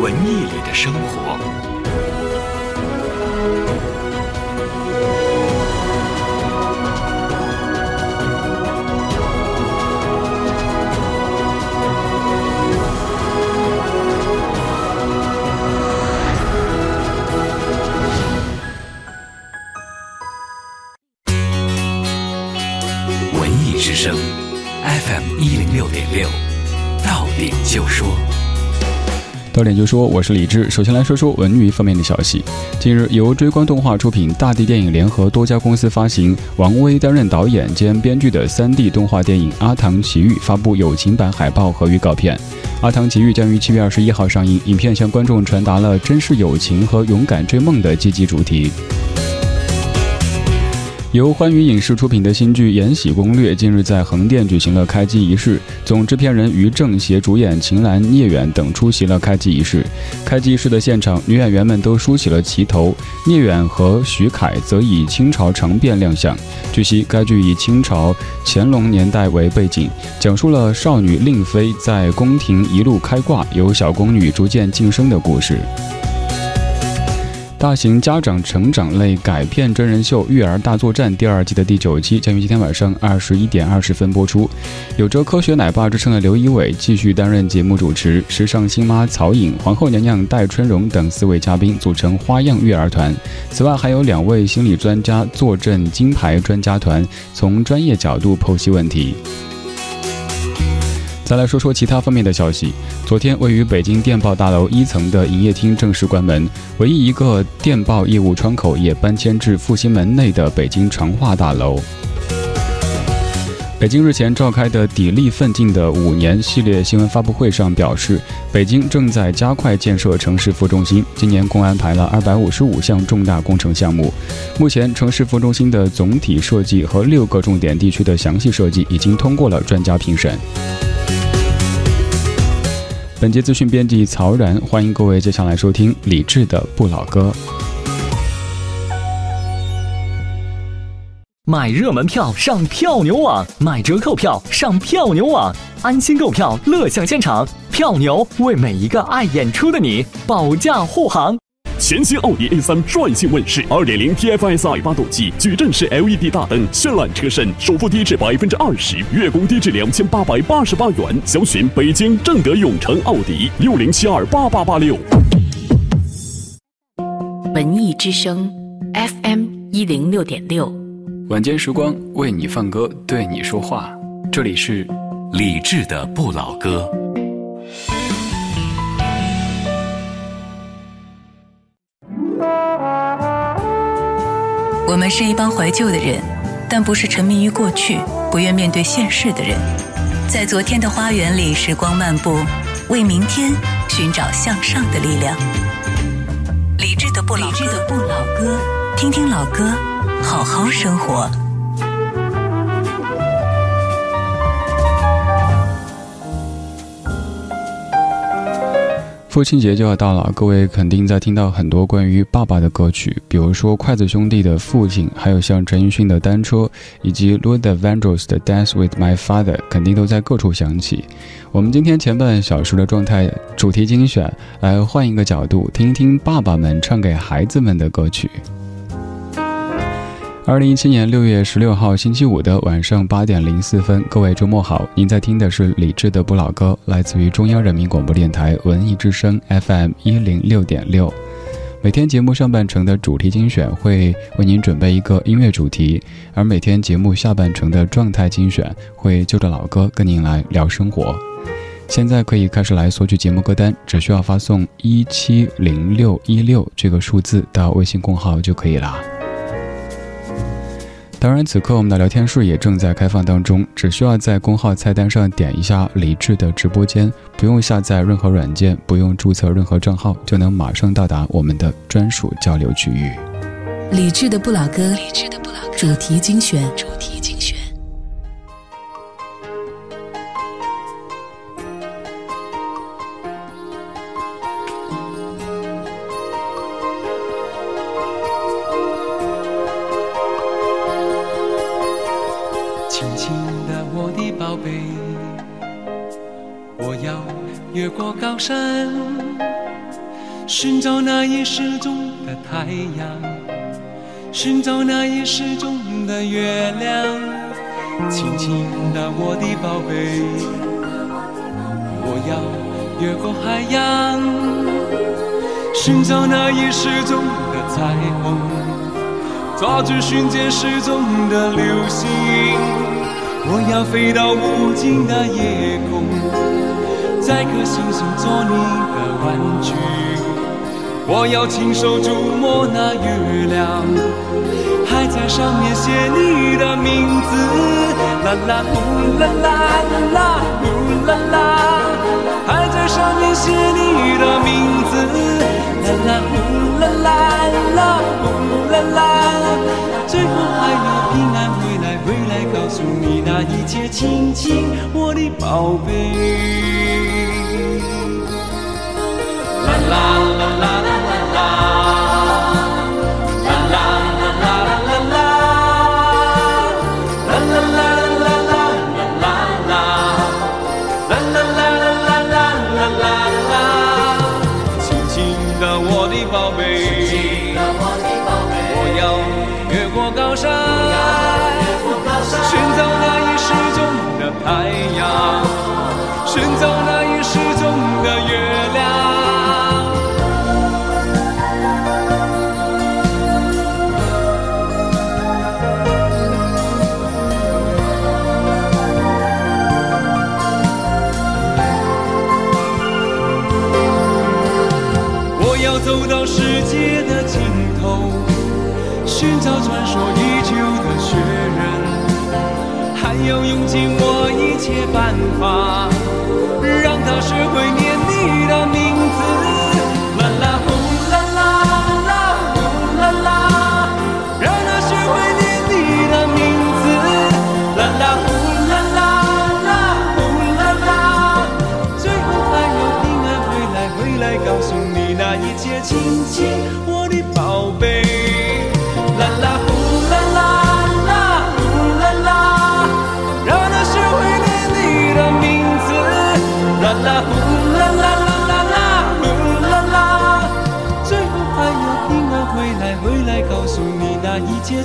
文艺里的生活。文艺之声，FM 一零六点六，到点就说。焦点就说，我是李志。首先来说说文娱方面的消息。近日，由追光动画出品、大地电影联合多家公司发行，王威担任导演兼编剧的 3D 动画电影《阿唐奇遇》发布友情版海报和预告片。《阿唐奇遇》将于七月二十一号上映，影片向观众传达了珍视友情和勇敢追梦的积极主题。由欢娱影视出品的新剧《延禧攻略》近日在横店举行了开机仪式，总制片人于正携主演秦岚、聂远等出席了开机仪式。开机仪式的现场，女演员们都梳起了旗头，聂远和徐凯则以清朝长辫亮相。据悉，该剧以清朝乾隆年代为背景，讲述了少女令妃在宫廷一路开挂，由小宫女逐渐晋升的故事。大型家长成长类改编真人秀《育儿大作战》第二季的第九期将于今天晚上二十一点二十分播出。有着“科学奶爸”之称的刘仪伟继续担任节目主持，时尚新妈曹颖、皇后娘娘戴春荣等四位嘉宾组成花样育儿团。此外，还有两位心理专家坐镇金牌专家团，从专业角度剖析问题。再来说说其他方面的消息。昨天，位于北京电报大楼一层的营业厅正式关门，唯一一个电报业务窗口也搬迁至复兴门内的北京成化大楼。北京日前召开的“砥砺奋进”的五年系列新闻发布会上表示，北京正在加快建设城市副中心，今年共安排了二百五十五项重大工程项目。目前，城市副中心的总体设计和六个重点地区的详细设计已经通过了专家评审。本节资讯编辑曹然，欢迎各位接下来收听李志的不老歌。买热门票上票牛网，买折扣票上票牛网，安心购票，乐享现场。票牛为每一个爱演出的你保驾护航。全新奥迪 A3 率性问世，2.0 TFSI 发动机，矩阵式 LED 大灯，绚烂车身，首付低至百分之二十，月供低至两千八百八十八元。详询北京正德永城奥迪六零七二八八八六。文艺之声，FM 一零六点六。晚间时光为你放歌，对你说话。这里是李志的不老歌。我们是一帮怀旧的人，但不是沉迷于过去、不愿面对现实的人。在昨天的花园里，时光漫步，为明天寻找向上的力量。理智的不老歌，听听老歌，好好生活。父亲节就要到了，各位肯定在听到很多关于爸爸的歌曲，比如说筷子兄弟的《父亲》，还有像陈奕迅的《单车》，以及 Luther Vandross 的《Dance with My Father》，肯定都在各处响起。我们今天前半小时的状态主题精选，来换一个角度，听一听爸爸们唱给孩子们的歌曲。二零一七年六月十六号星期五的晚上八点零四分，各位周末好！您在听的是李志的不老歌，来自于中央人民广播电台文艺之声 FM 一零六点六。每天节目上半程的主题精选会为您准备一个音乐主题，而每天节目下半程的状态精选会就着老歌跟您来聊生活。现在可以开始来索取节目歌单，只需要发送一七零六一六这个数字到微信公号就可以了。当然，此刻我们的聊天室也正在开放当中，只需要在公号菜单上点一下李智的直播间，不用下载任何软件，不用注册任何账号，就能马上到达我们的专属交流区域。李智的不老歌，主题精选。轻山，寻找那已失踪的太阳，寻找那已失踪的月亮。轻轻的，我的宝贝，我要越过海洋，寻找那已失踪的彩虹，抓住瞬间失踪的流星。我要飞到无尽的夜空，摘颗星星做你的玩具。我要亲手触摸那月亮，还在上面写你的名字。啦啦呼啦啦啦呼啦啦，还在上面写你的名字。啦啦呼啦啦啦呼啦啦，最后还要平安回来，回来告诉你那一切，亲亲我的宝贝。啦尽我一切办法。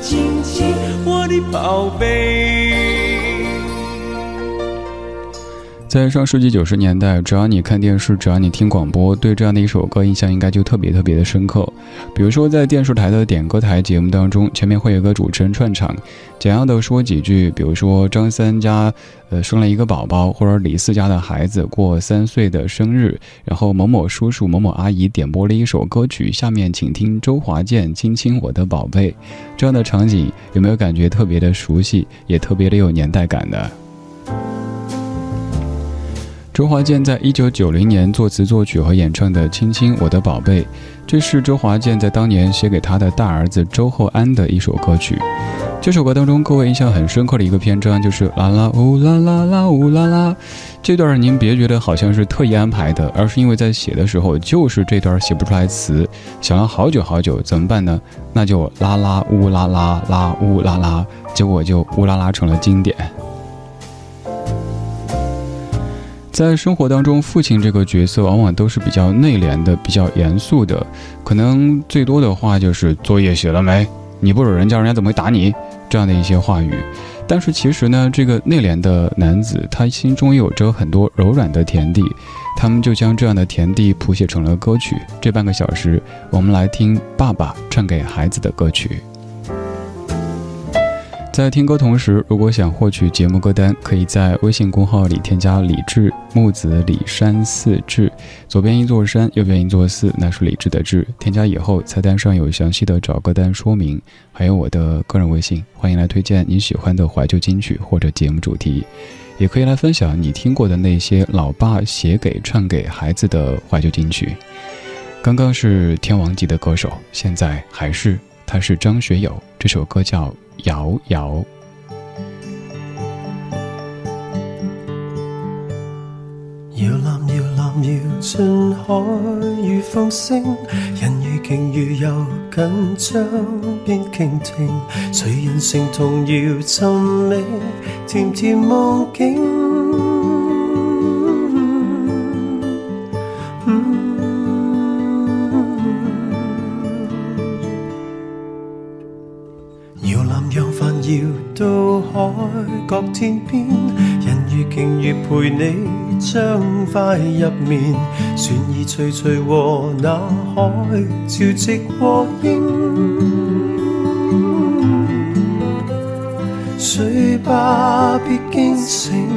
亲亲，我的宝贝。在上世纪九十年代，只要你看电视，只要你听广播，对这样的一首歌印象应该就特别特别的深刻。比如说，在电视台的点歌台节目当中，前面会有个主持人串场，简要的说几句，比如说张三家呃生了一个宝宝，或者李四家的孩子过三岁的生日，然后某某叔叔、某某阿姨点播了一首歌曲，下面请听周华健《亲亲我的宝贝》，这样的场景有没有感觉特别的熟悉，也特别的有年代感的？周华健在一九九零年作词作曲和演唱的《亲亲我的宝贝》，这是周华健在当年写给他的大儿子周厚安的一首歌曲。这首歌当中，各位印象很深刻的一个篇章就是啦啦呜啦啦啦呜啦啦。这段您别觉得好像是特意安排的，而是因为在写的时候就是这段写不出来词，想了好久好久，怎么办呢？那就啦啦呜啦啦啦呜啦啦，结果就呜啦啦成了经典。在生活当中，父亲这个角色往往都是比较内敛的、比较严肃的，可能最多的话就是“作业写了没？你不惹人家，人家怎么会打你？”这样的一些话语。但是其实呢，这个内敛的男子，他心中有着很多柔软的田地，他们就将这样的田地谱写成了歌曲。这半个小时，我们来听爸爸唱给孩子的歌曲。在听歌同时，如果想获取节目歌单，可以在微信公号里添加“李志木子李山四志”，左边一座山，右边一座寺，那是李志的志。添加以后，菜单上有详细的找歌单说明，还有我的个人微信，欢迎来推荐你喜欢的怀旧金曲或者节目主题，也可以来分享你听过的那些老爸写给唱给孩子的怀旧金曲。刚刚是天王级的歌手，现在还是他是张学友，这首歌叫。摇摇。摇篮摇篮摇进海与风声，人如鯨如游紧张边倾听，谁人成童谣寻觅甜甜梦境。天边，人如鯨魚陪你將快入眠，船儿徐徐和那海潮汐和應。睡吧，别惊醒，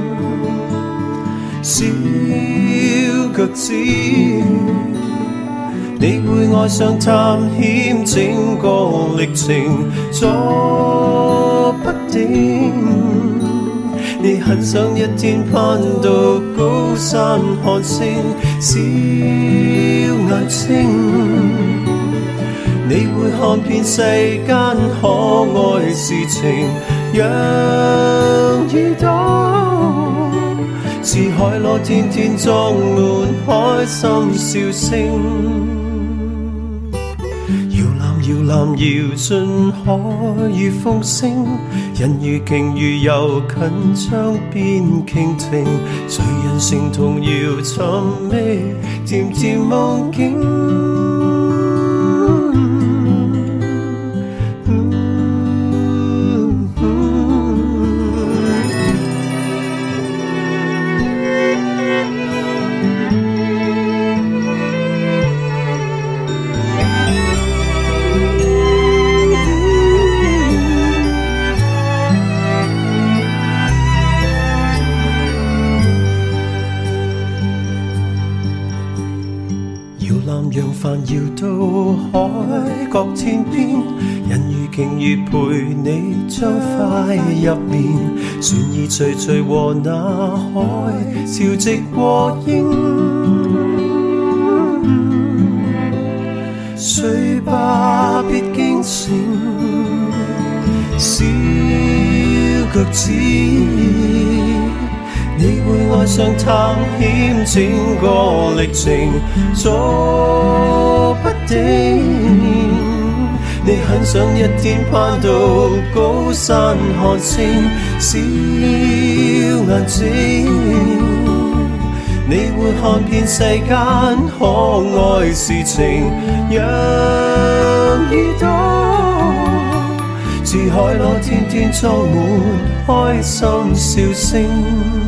小脚趾。你会爱上探险整个历程，坐不定。你很想一天攀到高山看星，小眼睛。你會看遍世間可愛事情，讓耳朵似海螺，天天裝滿開心笑聲。蓝遥尽可以风声人如鲸鱼游近窗边倾听。谁人成同摇寻觅？渐渐梦境人如陪你將快入眠，船儿徐徐和那海潮汐和應。睡吧，別驚醒，小腳趾，你會愛上探險整個歷程，阻不定。你很想一天攀到高山看星，小眼睛，你會看遍世間可愛事情，讓耳朵似海螺，天天裝滿開心笑聲。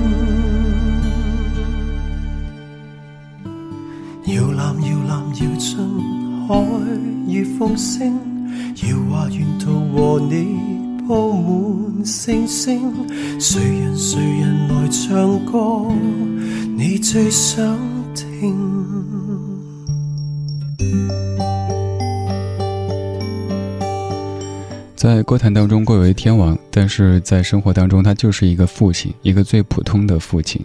星星，誰人谁人来唱歌？你最想听。在歌坛当中贵为天王，但是在生活当中，他就是一个父亲，一个最普通的父亲。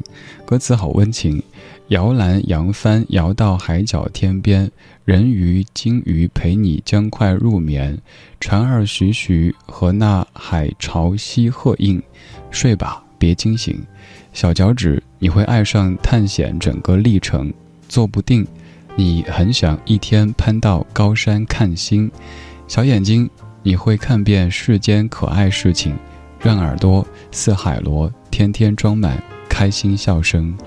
歌词好温情，摇篮扬帆，摇到海角天边。人鱼、鲸鱼陪你将快入眠，船儿徐徐和那海潮汐和應，睡吧，别惊醒，小脚趾，你会爱上探险整个历程，坐不定，你很想一天攀到高山看星，小眼睛，你会看遍世间可爱事情，让耳朵似海螺，天天装满开心笑声。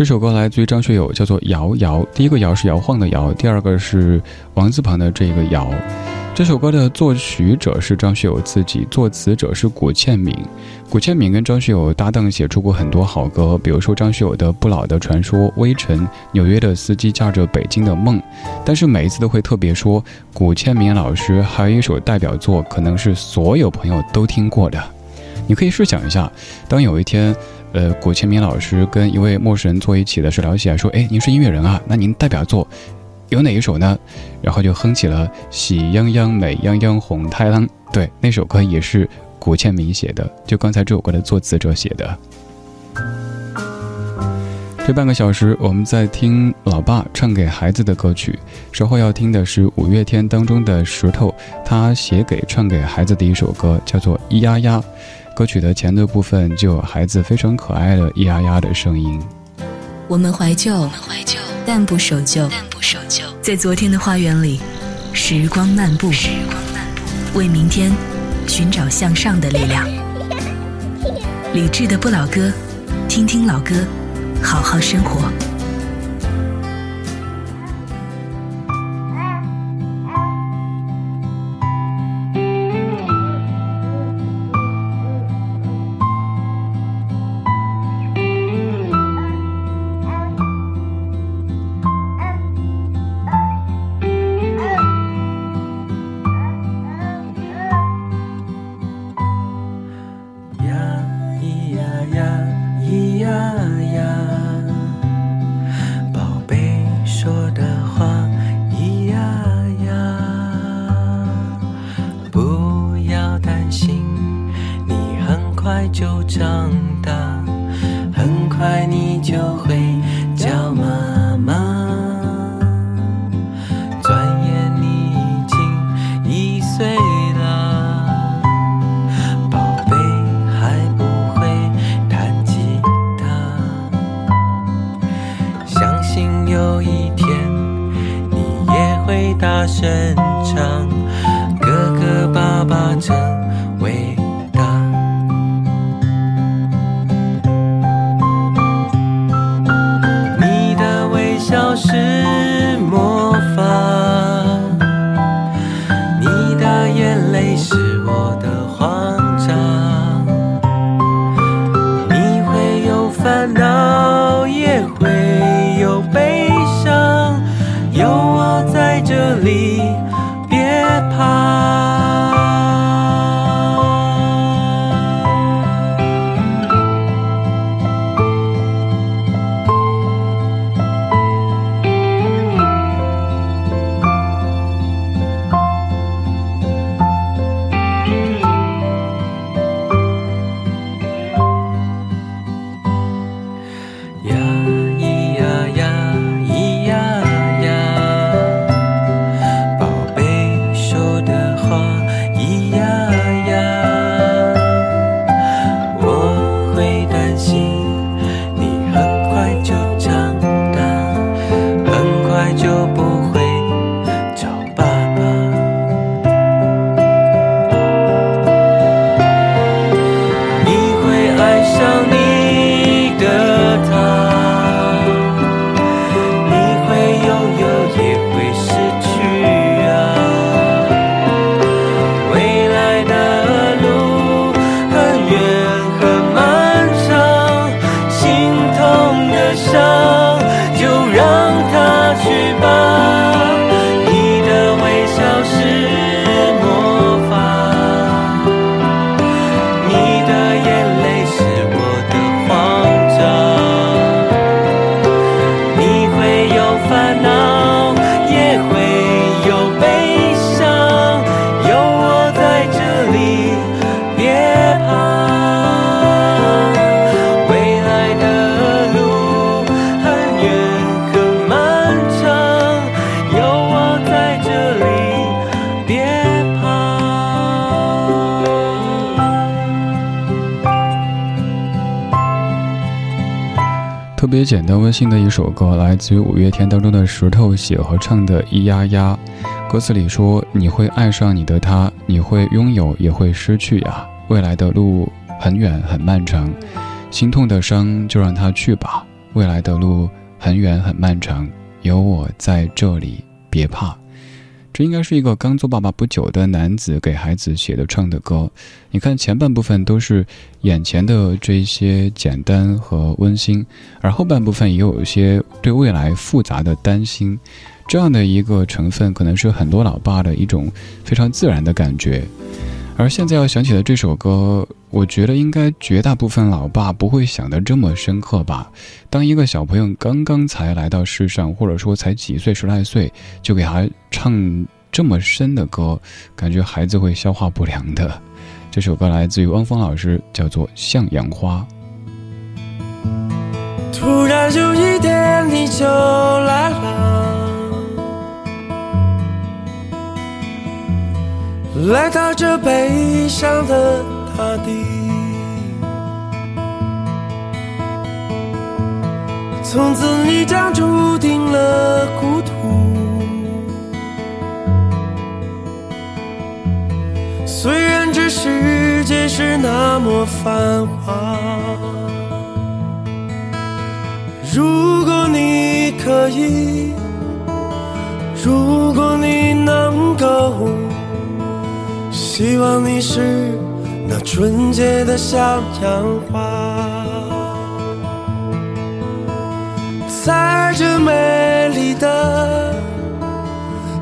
这首歌来自于张学友，叫做《摇摇》。第一个“摇”是摇晃的“摇”，第二个是王字旁的这个“摇”。这首歌的作曲者是张学友自己，作词者是古倩敏。古倩敏跟张学友搭档写出过很多好歌，比如说张学友的《不老的传说》、《微尘》《纽约的司机驾着北京的梦》。但是每一次都会特别说，古倩敏老师。还有一首代表作，可能是所有朋友都听过的。你可以试想一下，当有一天。呃，古倩敏老师跟一位陌生人坐一起的时候聊起来，说：“哎，您是音乐人啊，那您代表作有哪一首呢？”然后就哼起了《喜羊羊美羊羊红太狼》，对，那首歌也是古倩敏写的，就刚才这首歌的作词者写的。这半个小时，我们在听老爸唱给孩子的歌曲，稍后要听的是五月天当中的石头，他写给唱给孩子的一首歌，叫做《咿呀呀》。歌曲的前奏部分就有孩子非常可爱的咿呀呀的声音。我们怀旧，但不守旧。在昨天的花园里，时光漫步，为明天寻找向上的力量。理智的不老歌，听听老歌，好好生活。新的一首歌，来自于五月天当中的石头写和唱的《咿呀呀》。歌词里说：“你会爱上你的他，你会拥有也会失去呀。未来的路很远很漫长，心痛的伤就让它去吧。未来的路很远很漫长，有我在这里，别怕。”这应该是一个刚做爸爸不久的男子给孩子写的唱的歌。你看前半部分都是眼前的这些简单和温馨，而后半部分也有一些对未来复杂的担心。这样的一个成分，可能是很多老爸的一种非常自然的感觉。而现在要想起的这首歌，我觉得应该绝大部分老爸不会想得这么深刻吧。当一个小朋友刚刚才来到世上，或者说才几岁十来岁，就给他唱这么深的歌，感觉孩子会消化不良的。这首歌来自于汪峰老师，叫做《向阳花》。突然有一天你就来了，来到这悲伤的大地。从此你将注定了孤独。虽然这世界是那么繁华。如果你可以，如果你能够，希望你是那纯洁的小阳花，在这美丽的、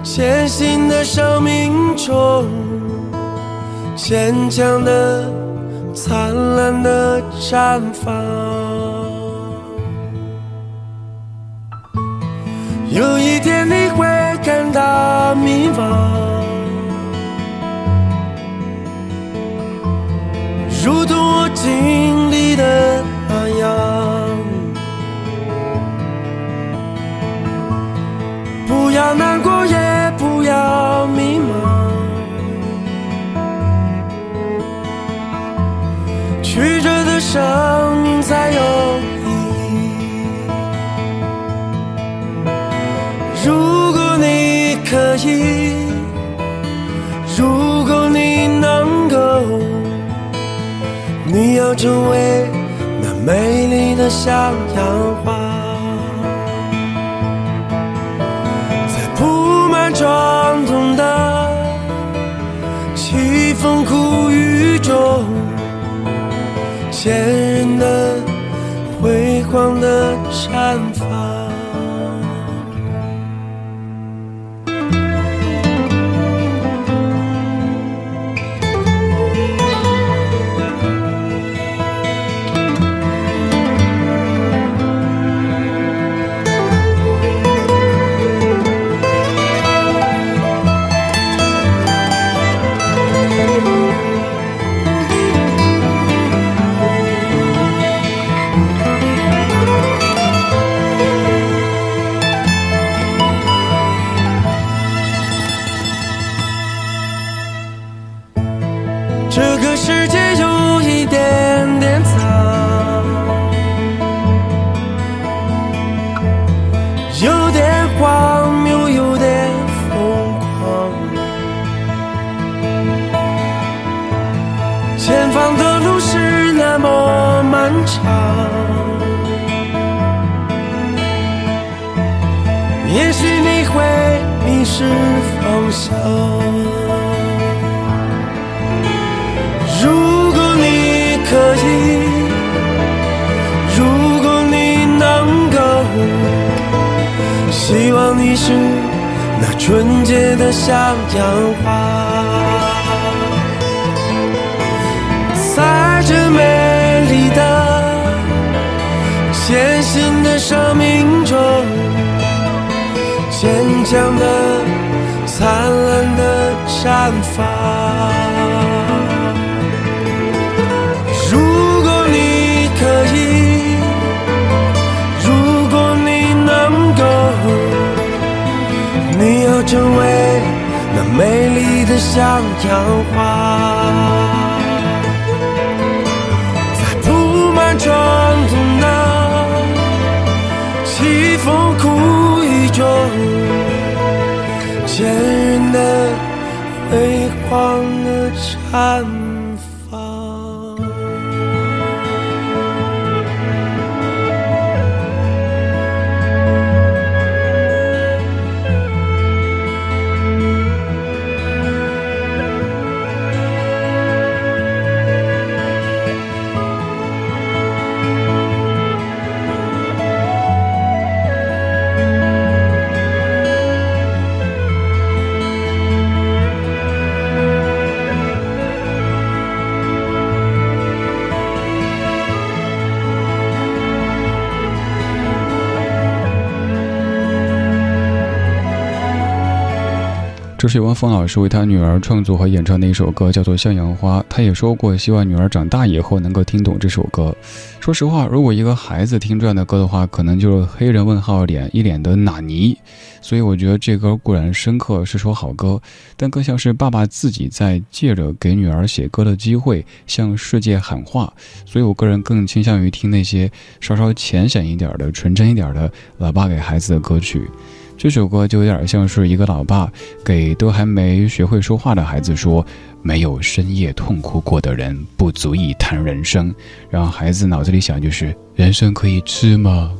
艰辛的生命中，坚强的灿烂的绽放。有一天你会感到迷茫，如同我经历的那样。不要难过，也不要迷茫。曲折的生命才有意义。如果你可以，成为那美丽的向阳花，在铺满伤痛的凄风苦雨中。坚韧的、辉煌的洁的向阳花，在这美丽的、艰辛的生命中，坚强的、灿烂的绽放。成为那美丽的向阳花，在铺满伤痛的凄风苦雨中，坚韧的、辉煌的绽放。这是汪峰老师为他女儿创作和演唱的一首歌，叫做《向阳花》。他也说过，希望女儿长大以后能够听懂这首歌。说实话，如果一个孩子听这样的歌的话，可能就是黑人问号脸，一脸的纳尼。所以我觉得这歌固然深刻，是首好歌，但更像是爸爸自己在借着给女儿写歌的机会，向世界喊话。所以我个人更倾向于听那些稍稍浅显一点的、纯真一点的老爸给孩子的歌曲。这首歌就有点像是一个老爸给都还没学会说话的孩子说：“没有深夜痛哭过的人，不足以谈人生。”让孩子脑子里想就是：人生可以吃吗？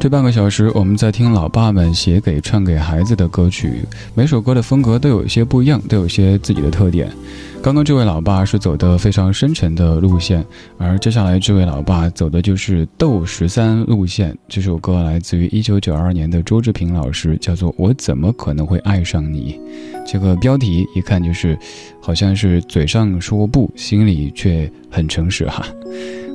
这半个小时，我们在听老爸们写给、唱给孩子的歌曲，每首歌的风格都有一些不一样，都有些自己的特点。刚刚这位老爸是走的非常深沉的路线，而接下来这位老爸走的就是斗十三路线。这首歌来自于一九九二年的周志平老师，叫做《我怎么可能会爱上你》。这个标题一看就是，好像是嘴上说不，心里却很诚实哈。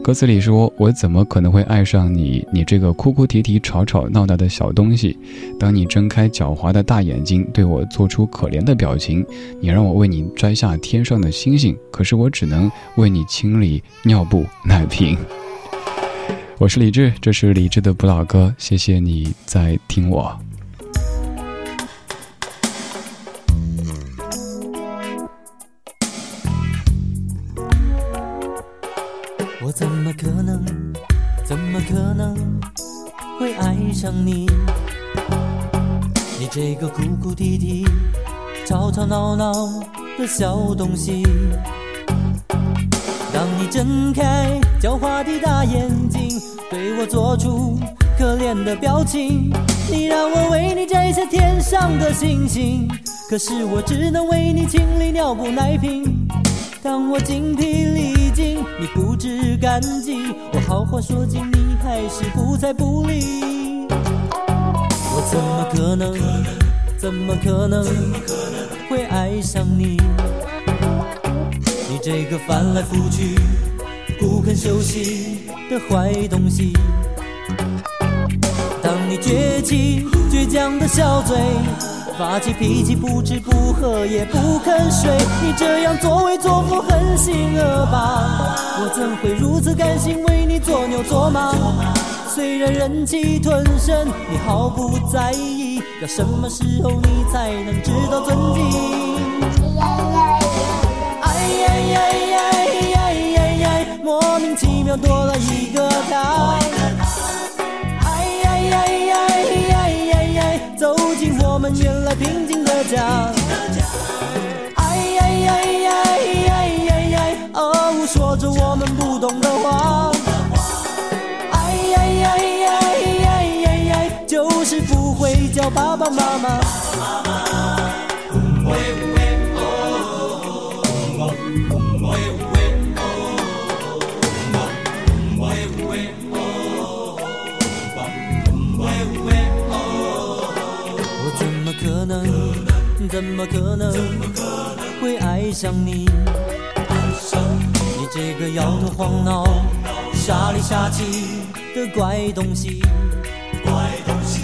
歌词里说：“我怎么可能会爱上你？你这个哭哭啼啼、吵吵闹闹的小东西。当你睁开狡猾的大眼睛，对我做出可怜的表情，你让我为你摘下天上的星星，可是我只能为你清理尿布奶瓶。”我是李志，这是李志的不老歌，谢谢你在听我。我可能会爱上你？你这个哭哭啼啼、吵吵闹闹的小东西。当你睁开狡猾的大眼睛，对我做出可怜的表情，你让我为你摘下天上的星星，可是我只能为你清理尿布奶瓶。当我精疲力尽，你不知感激，我好话说尽，你还是不睬不理。我怎么可能，怎么可能会爱上你？你这个翻来覆去不肯休息的坏东西。当你撅起倔强的小嘴。发起脾气，不吃不喝也不肯睡，你这样作威作福，狠心恶霸，我怎会如此甘心为你做牛做马？虽然忍气吞声，你毫不在意，要什么时候你才能知道尊敬？哎呀呀呀呀呀呀，莫名其妙多了一个他。哎呀呀呀，走进我们原来平静的家。哎呀呀呀呀呀呀，哦，说着我们不懂的话。哎呀呀呀呀呀呀，就是不会叫爸爸妈妈。怎么可能会爱上你？你这个摇头晃脑、傻里傻气的怪东西怪东西。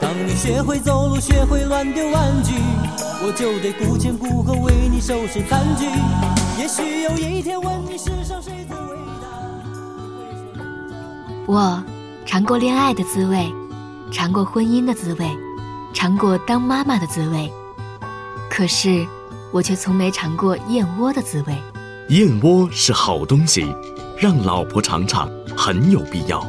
当你学会走路，学会乱丢玩具，我就得顾前顾后为你收拾残局。也许有一天问你世上谁最伟大，我尝过恋爱的滋味，尝过婚姻的滋味，尝过当妈妈的滋味，可是我却从没尝过燕窝的滋味。燕窝是好东西，让老婆尝尝很有必要。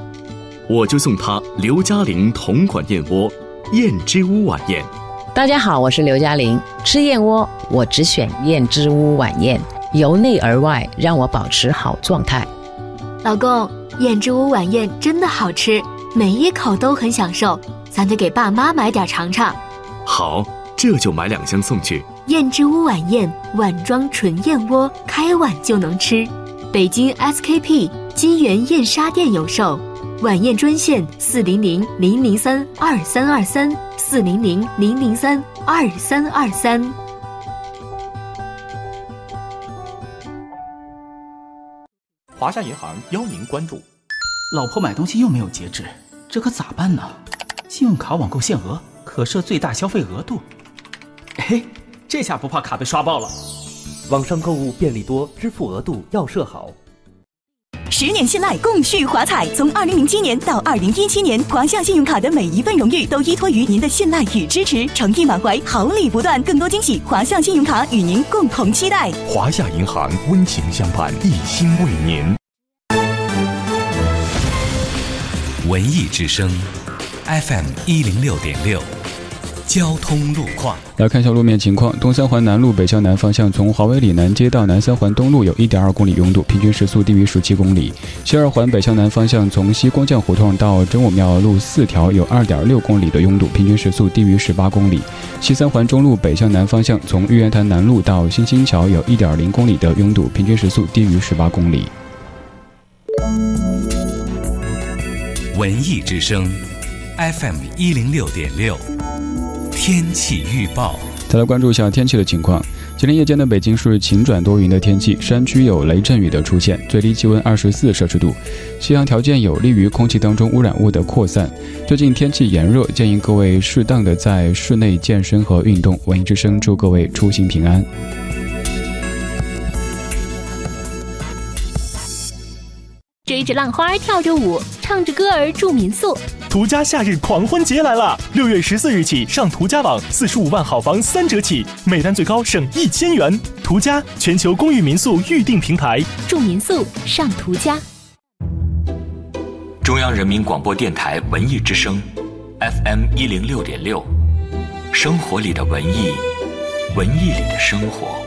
我就送她刘嘉玲同款燕窝燕之屋晚宴。大家好，我是刘嘉玲。吃燕窝，我只选燕之屋晚宴，由内而外让我保持好状态。老公，燕之屋晚宴真的好吃，每一口都很享受，咱得给爸妈买点尝尝。好，这就买两箱送去。燕之屋晚宴碗装纯燕窝，开碗就能吃。北京 SKP 金源燕莎店有售，晚宴专线四零零零零三二三二三四零零零零三二三二三。华夏银行邀您关注。老婆买东西又没有节制，这可咋办呢？信用卡网购限额可设最大消费额度。哎，这下不怕卡被刷爆了。网上购物便利多，支付额度要设好。十年信赖，共续华彩。从二零零七年到二零一七年，华夏信用卡的每一份荣誉都依托于您的信赖与支持，诚意满怀，好礼不断，更多惊喜，华夏信用卡与您共同期待。华夏银行温情相伴，一心为您。文艺之声，FM 一零六点六，交通路况。来看一下路面情况：东三环南路北向南方向，从华威里南街到南三环东路有一点二公里拥堵，平均时速低于十七公里；西二环北向南方向，从西光降胡同到真武庙路四条有二点六公里的拥堵，平均时速低于十八公里；西三环中路北向南方向，从玉渊潭南路到新兴桥有一点零公里的拥堵，平均时速低于十八公里。文艺之声，FM 一零六点六。天气预报，再来关注一下天气的情况。今天夜间的北京是晴转多云的天气，山区有雷阵雨的出现，最低气温二十四摄氏度，气象条件有利于空气当中污染物的扩散。最近天气炎热，建议各位适当的在室内健身和运动。文艺之声祝各位出行平安。追着浪花跳着舞，唱着歌儿住民宿。途家夏日狂欢节来了！六月十四日起，上途家网，四十五万好房三折起，每单最高省一千元。途家全球公寓民宿预订平台，住民宿上途家。中央人民广播电台文艺之声，FM 一零六点六，生活里的文艺，文艺里的生活。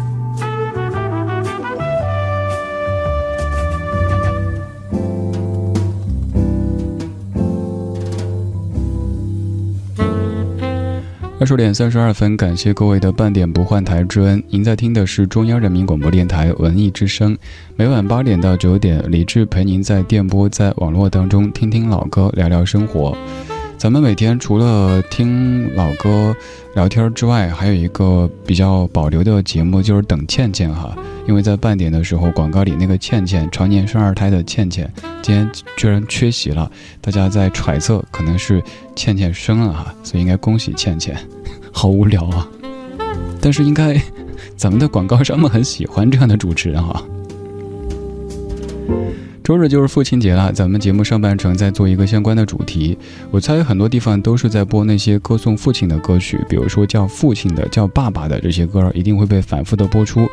二十点三十二分，感谢各位的半点不换台之恩。您在听的是中央人民广播电台文艺之声，每晚八点到九点，李志陪您在电波、在网络当中听听老歌，聊聊生活。咱们每天除了听老歌、聊天之外，还有一个比较保留的节目，就是等倩倩哈。因为在半点的时候，广告里那个倩倩，常年生二胎的倩倩，今天居然缺席了。大家在揣测，可能是倩倩生了哈，所以应该恭喜倩倩。好无聊啊！但是应该，咱们的广告商们很喜欢这样的主持人哈。周日就是父亲节了，咱们节目上半程在做一个相关的主题。我猜很多地方都是在播那些歌颂父亲的歌曲，比如说叫父亲的、叫爸爸的这些歌，一定会被反复的播出。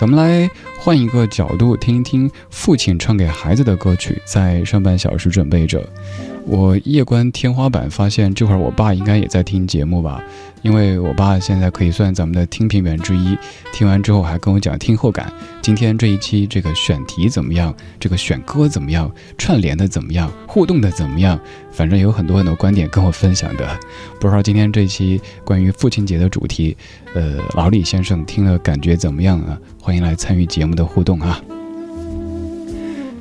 咱们来换一个角度听一听父亲唱给孩子的歌曲，在上半小时准备着。我夜观天花板，发现这会儿我爸应该也在听节目吧。因为我爸现在可以算咱们的听评员之一，听完之后还跟我讲听后感。今天这一期这个选题怎么样？这个选歌怎么样？串联的怎么样？互动的怎么样？反正有很多很多观点跟我分享的。不知道今天这期关于父亲节的主题，呃，老李先生听了感觉怎么样啊？欢迎来参与节目的互动啊！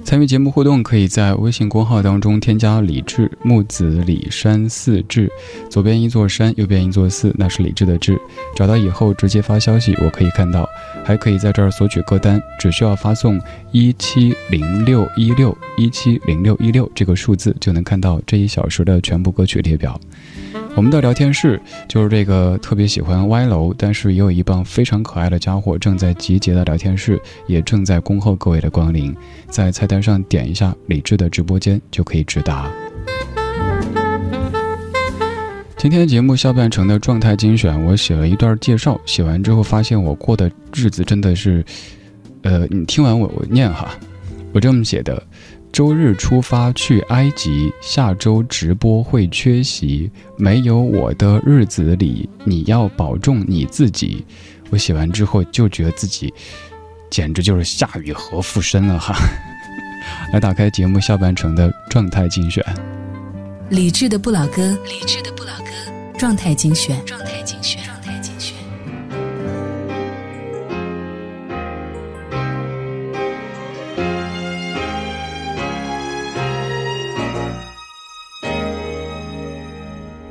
参与节目互动，可以在微信公号当中添加“李志木子李山四志”，左边一座山，右边一座寺，那是李志的志。找到以后直接发消息，我可以看到。还可以在这儿索取歌单，只需要发送一七零六一六一七零六一六这个数字，就能看到这一小时的全部歌曲列表。我们的聊天室就是这个特别喜欢歪楼，但是也有一帮非常可爱的家伙正在集结的聊天室，也正在恭候各位的光临。在菜单上点一下李智的直播间就可以直达。今天节目下半程的状态精选，我写了一段介绍，写完之后发现我过的日子真的是，呃，你听完我我念哈，我这么写的。周日出发去埃及，下周直播会缺席。没有我的日子里，你要保重你自己。我写完之后就觉得自己简直就是夏雨荷附身了哈！来打开节目下半程的状态精选，理智的不老歌，理智的不老歌，状态精选，状态精选。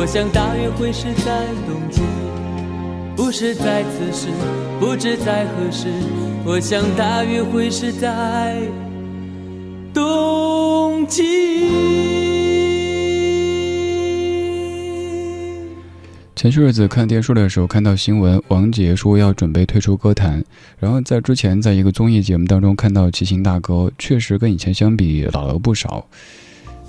我想大约会是在冬季。不是在此时，不知在何时，我想大约会是在冬季。前些日子看电视的时候，看到新闻，王杰说要准备退出歌坛。然后在之前，在一个综艺节目当中看到齐秦大哥，确实跟以前相比老了不少。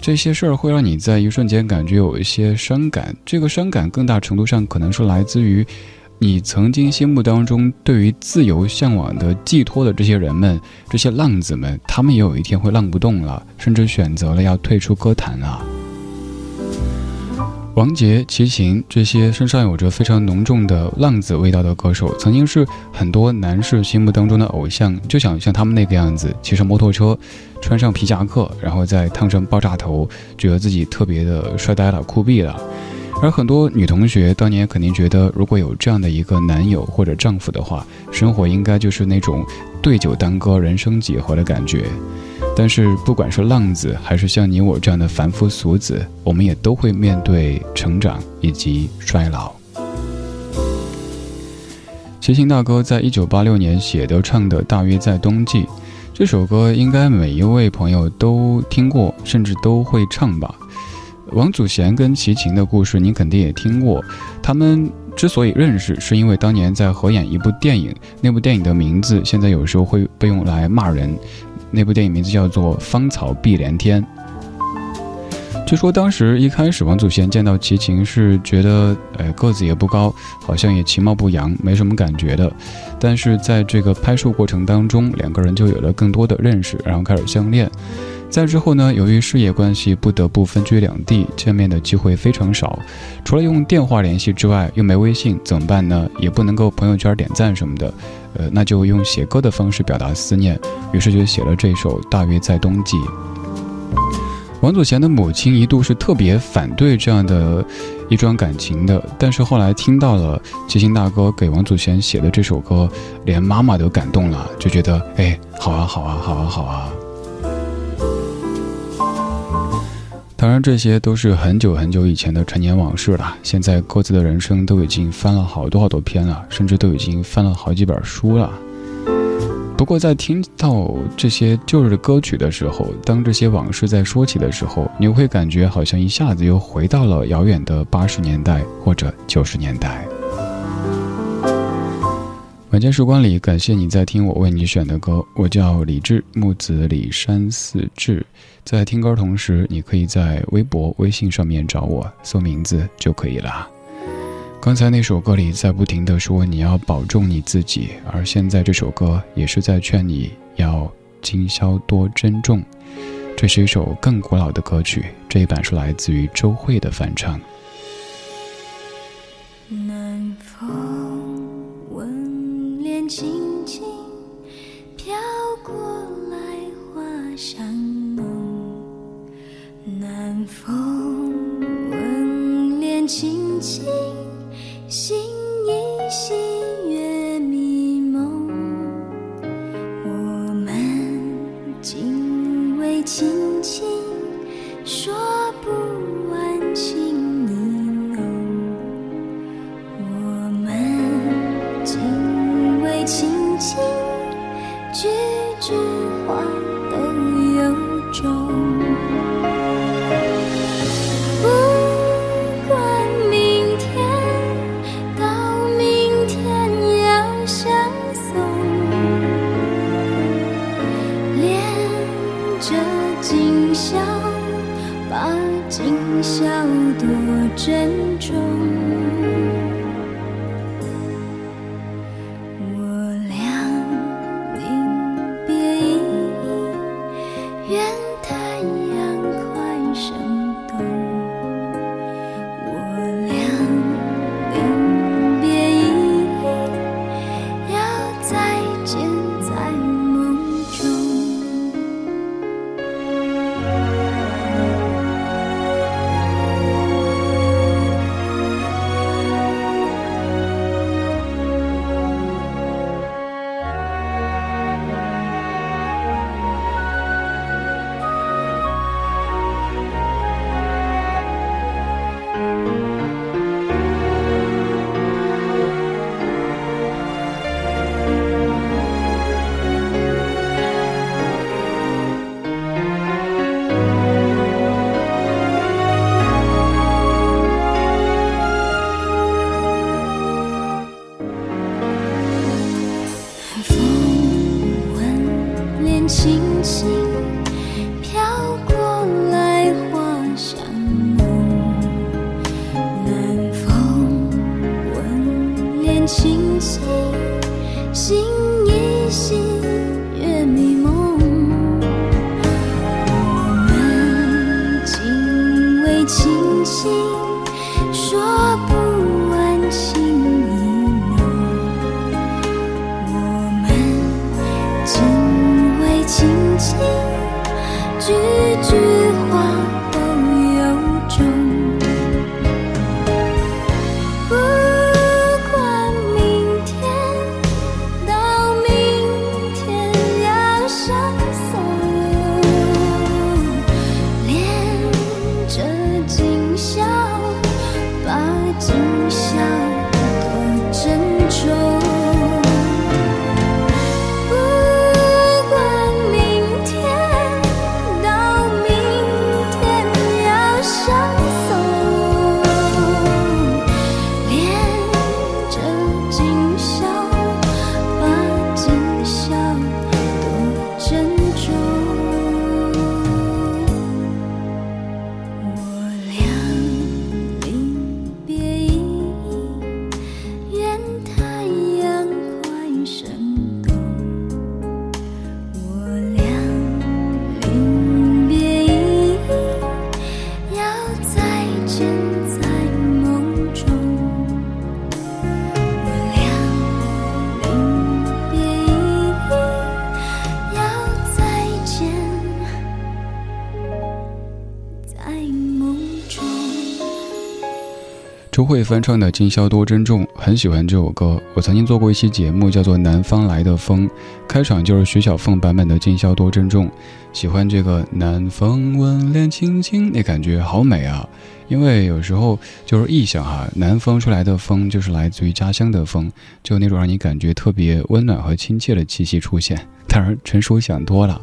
这些事儿会让你在一瞬间感觉有一些伤感，这个伤感更大程度上可能是来自于。你曾经心目当中对于自由向往的寄托的这些人们，这些浪子们，他们也有一天会浪不动了，甚至选择了要退出歌坛啊。王杰、齐秦这些身上有着非常浓重的浪子味道的歌手，曾经是很多男士心目当中的偶像，就想像他们那个样子，骑上摩托车，穿上皮夹克，然后再烫上爆炸头，觉得自己特别的帅呆了、酷毙了。而很多女同学当年肯定觉得，如果有这样的一个男友或者丈夫的话，生活应该就是那种对酒当歌、人生几何的感觉。但是，不管是浪子，还是像你我这样的凡夫俗子，我们也都会面对成长以及衰老。齐秦大哥在一九八六年写的唱的《大约在冬季》这首歌，应该每一位朋友都听过，甚至都会唱吧。王祖贤跟齐秦的故事，你肯定也听过。他们之所以认识，是因为当年在合演一部电影，那部电影的名字现在有时候会被用来骂人。那部电影名字叫做《芳草碧连天》。据说当时一开始王祖贤见到齐秦是觉得，哎，个子也不高，好像也其貌不扬，没什么感觉的。但是在这个拍摄过程当中，两个人就有了更多的认识，然后开始相恋。在之后呢，由于事业关系，不得不分居两地，见面的机会非常少。除了用电话联系之外，又没微信，怎么办呢？也不能够朋友圈点赞什么的，呃，那就用写歌的方式表达思念。于是就写了这首《大约在冬季》。王祖贤的母亲一度是特别反对这样的一桩感情的，但是后来听到了齐秦大哥给王祖贤写的这首歌，连妈妈都感动了，就觉得哎，好啊，好啊，好啊，好啊。当然，这些都是很久很久以前的陈年往事了。现在各自的人生都已经翻了好多好多篇了，甚至都已经翻了好几本书了。不过，在听到这些旧日歌曲的时候，当这些往事在说起的时候，你会感觉好像一下子又回到了遥远的八十年代或者九十年代。晚间时光里，感谢你在听我为你选的歌。我叫李志，木子李山寺志。在听歌同时，你可以在微博、微信上面找我，搜名字就可以了。刚才那首歌里在不停的说你要保重你自己，而现在这首歌也是在劝你要今宵多珍重。这是一首更古老的歌曲，这一版是来自于周蕙的翻唱。南风吻脸。轻轻飘过来，花香浓。南风吻脸，轻轻，心依稀，月迷蒙。我们紧偎，轻轻说不完情意浓。我们紧。轻轻，句句话都由衷。拒绝。翻唱的《今宵多珍重》，很喜欢这首歌。我曾经做过一期节目，叫做《南方来的风》，开场就是徐小凤版本的《今宵多珍重》。喜欢这个“南风吻脸轻轻”，那感觉好美啊！因为有时候就是臆想哈，南风出来的风就是来自于家乡的风，就那种让你感觉特别温暖和亲切的气息出现。当然，陈叔想多了。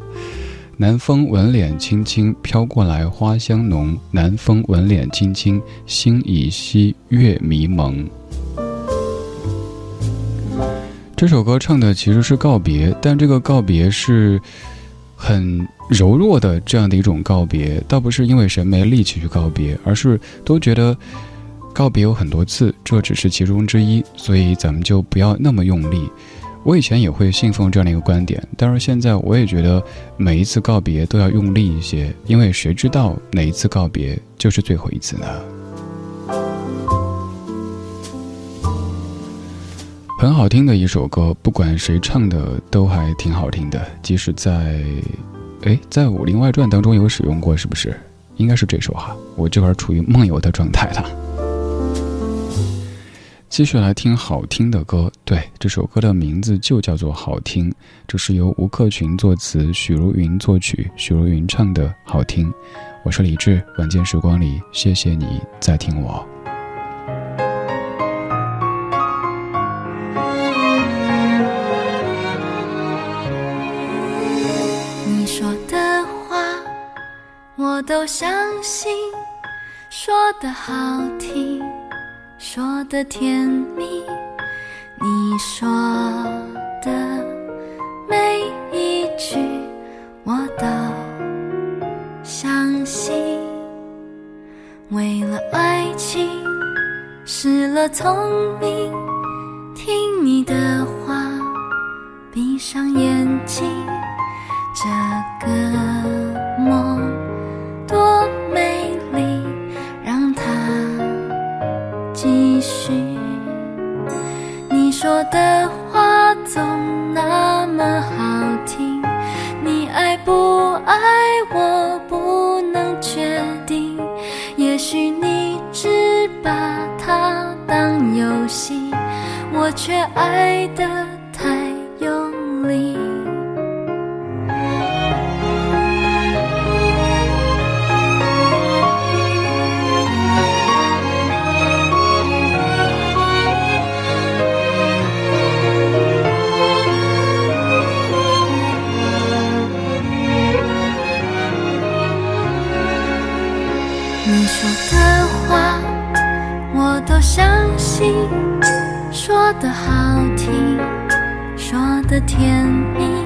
南风吻脸轻轻飘过来，花香浓。南风吻脸轻轻，心已稀，月迷蒙。这首歌唱的其实是告别，但这个告别是很柔弱的这样的一种告别，倒不是因为谁没力气去告别，而是都觉得告别有很多次，这只是其中之一，所以咱们就不要那么用力。我以前也会信奉这样的一个观点，但是现在我也觉得每一次告别都要用力一些，因为谁知道哪一次告别就是最后一次呢？很好听的一首歌，不管谁唱的都还挺好听的，即使在，哎，在《武林外传》当中有使用过，是不是？应该是这首哈，我这会儿处于梦游的状态了。继续来听好听的歌，对，这首歌的名字就叫做《好听》，这是由吴克群作词，许茹芸作曲，许茹芸唱的好听。我是李志，晚间时光里，谢谢你在听我。你说的话我都相信，说的好听。说的甜蜜，你说的每一句我都相信。为了爱情失了聪明，听你的话，闭上眼睛，这个说的话总那么好听，你爱不爱我不能确定，也许你只把它当游戏，我却爱的说的好听，说的甜蜜。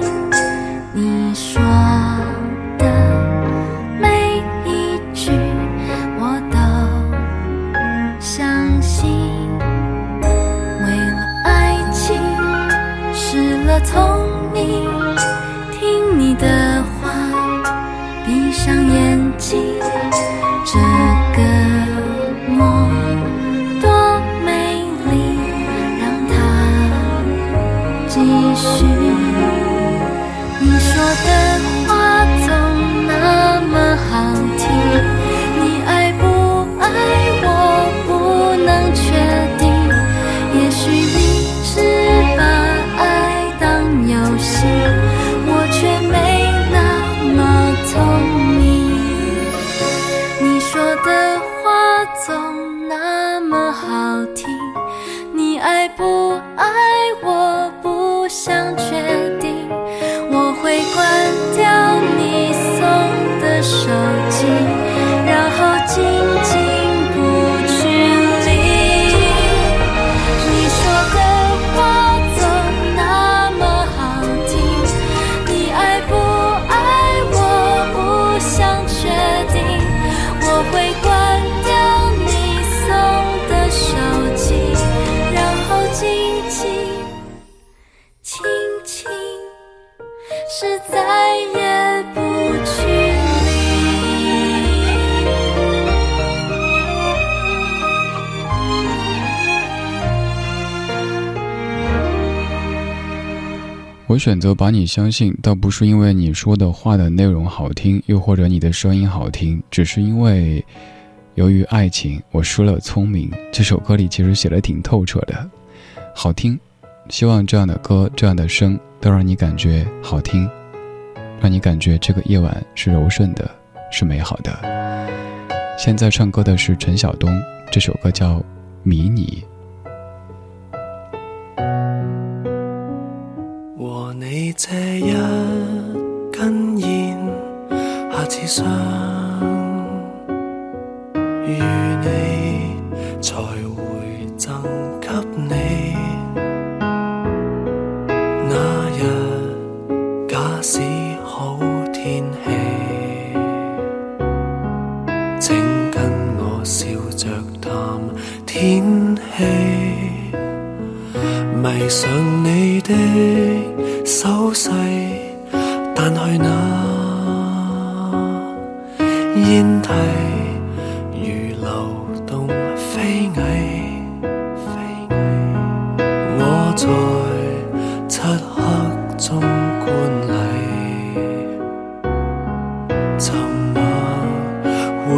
选择把你相信，倒不是因为你说的话的内容好听，又或者你的声音好听，只是因为，由于爱情，我输了聪明。这首歌里其实写的挺透彻的，好听。希望这样的歌，这样的声，都让你感觉好听，让你感觉这个夜晚是柔顺的，是美好的。现在唱歌的是陈晓东，这首歌叫《迷你》。你这一根烟，下次相遇你，才会赠给你。那日假使好天气，请跟我笑着谈天气，迷上你的手势，弹去那烟蒂，如流动飞蚁。我在漆黑中观礼，沉默会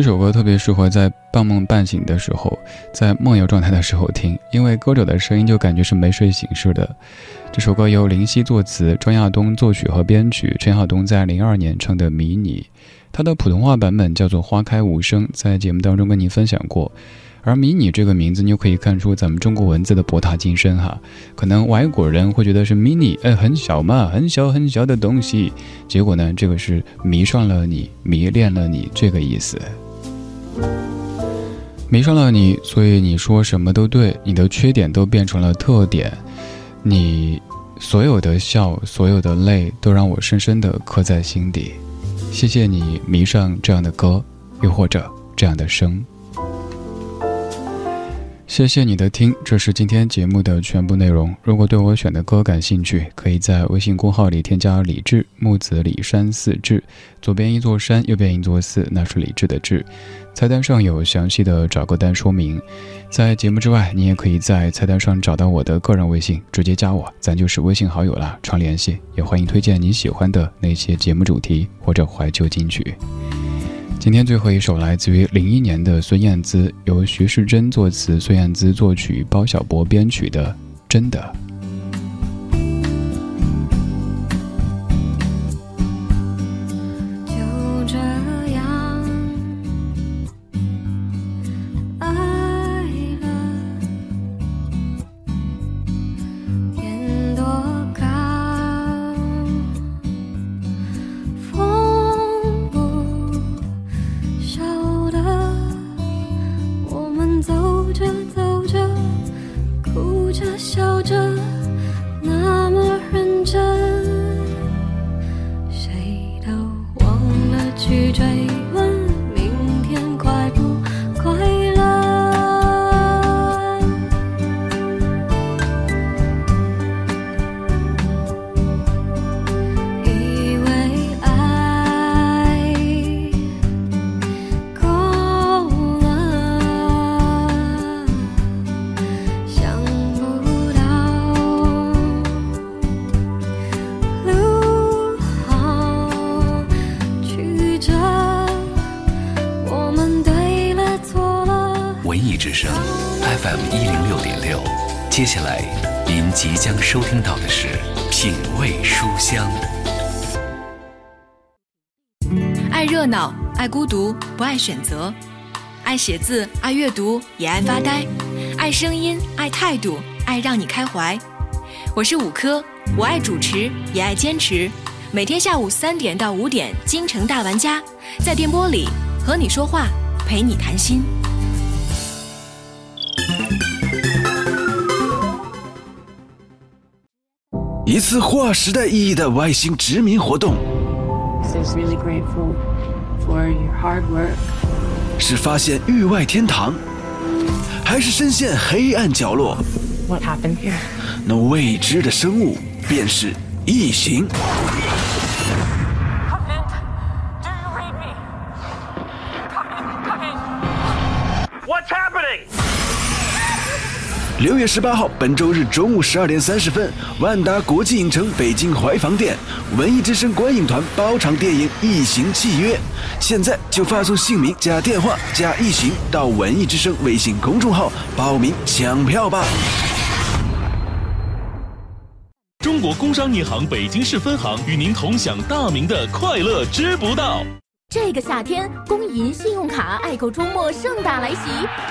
这首歌特别适合在半梦半醒的时候，在梦游状态的时候听，因为歌者的声音就感觉是没睡醒似的。这首歌由林夕作词，庄亚东作曲和编曲，陈晓东在零二年唱的《迷你》，它的普通话版本叫做《花开无声》，在节目当中跟您分享过。而“迷你”这个名字，你就可以看出咱们中国文字的博大精深哈。可能外国人会觉得是 mini，哎，很小嘛，很小很小的东西。结果呢，这个是迷上了你，迷恋了你这个意思。迷上了你，所以你说什么都对，你的缺点都变成了特点，你所有的笑，所有的泪，都让我深深的刻在心底。谢谢你迷上这样的歌，又或者这样的声。谢谢你的听，这是今天节目的全部内容。如果对我选的歌感兴趣，可以在微信公号里添加“李志木子李山寺志”，左边一座山，右边一座寺，那是李志的志。菜单上有详细的找歌单说明。在节目之外，你也可以在菜单上找到我的个人微信，直接加我，咱就是微信好友了，常联系。也欢迎推荐你喜欢的那些节目主题或者怀旧金曲。今天最后一首来自于零一年的孙燕姿，由徐世珍作词，孙燕姿作曲，包小柏编曲的《真的》。阅读，也爱发呆；爱声音，爱态度，爱让你开怀。我是五科，我爱主持，也爱坚持。每天下午三点到五点，京城大玩家在电波里和你说话，陪你谈心。一次划时代意义的外星殖民活动，是发现域外天堂，还是深陷黑暗角落？那未知的生物便是异形。六月十八号，本周日中午十二点三十分，万达国际影城北京怀房店，文艺之声观影团包场电影《异形契约》。现在就发送姓名加电话加“一行”到文艺之声微信公众号报名抢票吧。中国工商银行北京市分行与您同享大明的快乐知不道。这个夏天，工银信用卡爱购周末盛大来袭。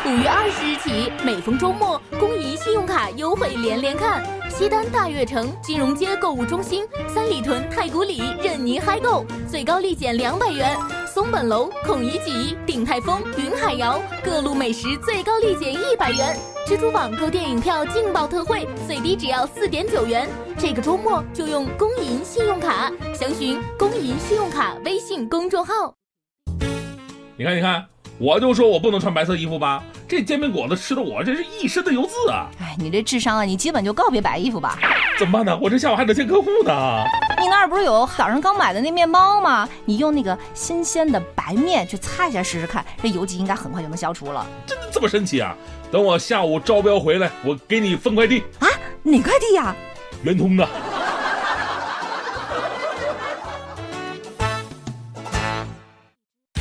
五月二十日起，每逢周末，工银信用卡优惠连连看。西单大悦城、金融街购物中心、三里屯太古里任您嗨购，最高立减两百元。松本楼、孔乙己、鼎泰丰、云海肴各路美食最高立减一百元。蜘蛛网购电影票劲爆特惠，最低只要四点九元。这个周末就用工银信用卡，详询工银信用卡微信公众号。你看，你看，我就说我不能穿白色衣服吧，这煎饼果子吃的我这是一身的油渍啊！哎，你这智商啊，你基本就告别白衣服吧。怎么办呢？我这下午还得见客户呢。你那儿不是有早上刚买的那面包吗？你用那个新鲜的白面去擦一下试试看，这油迹应该很快就能消除了。真的这么神奇啊？等我下午招标回来，我给你分快递啊？哪快递呀？圆通的。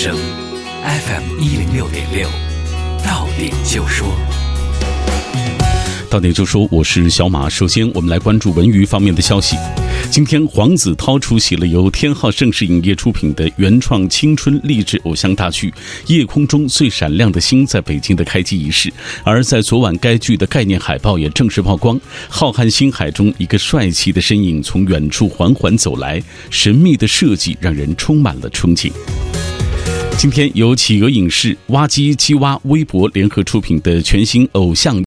声，FM 一零六点六，到点就说。到点就说，我是小马。首先，我们来关注文娱方面的消息。今天，黄子韬出席了由天浩盛世影业出品的原创青春励志偶像大剧《夜空中最闪亮的星》在北京的开机仪式。而在昨晚，该剧的概念海报也正式曝光。浩瀚星海中，一个帅气的身影从远处缓缓走来，神秘的设计让人充满了憧憬。今天由企鹅影视、挖机机挖微博联合出品的全新偶像。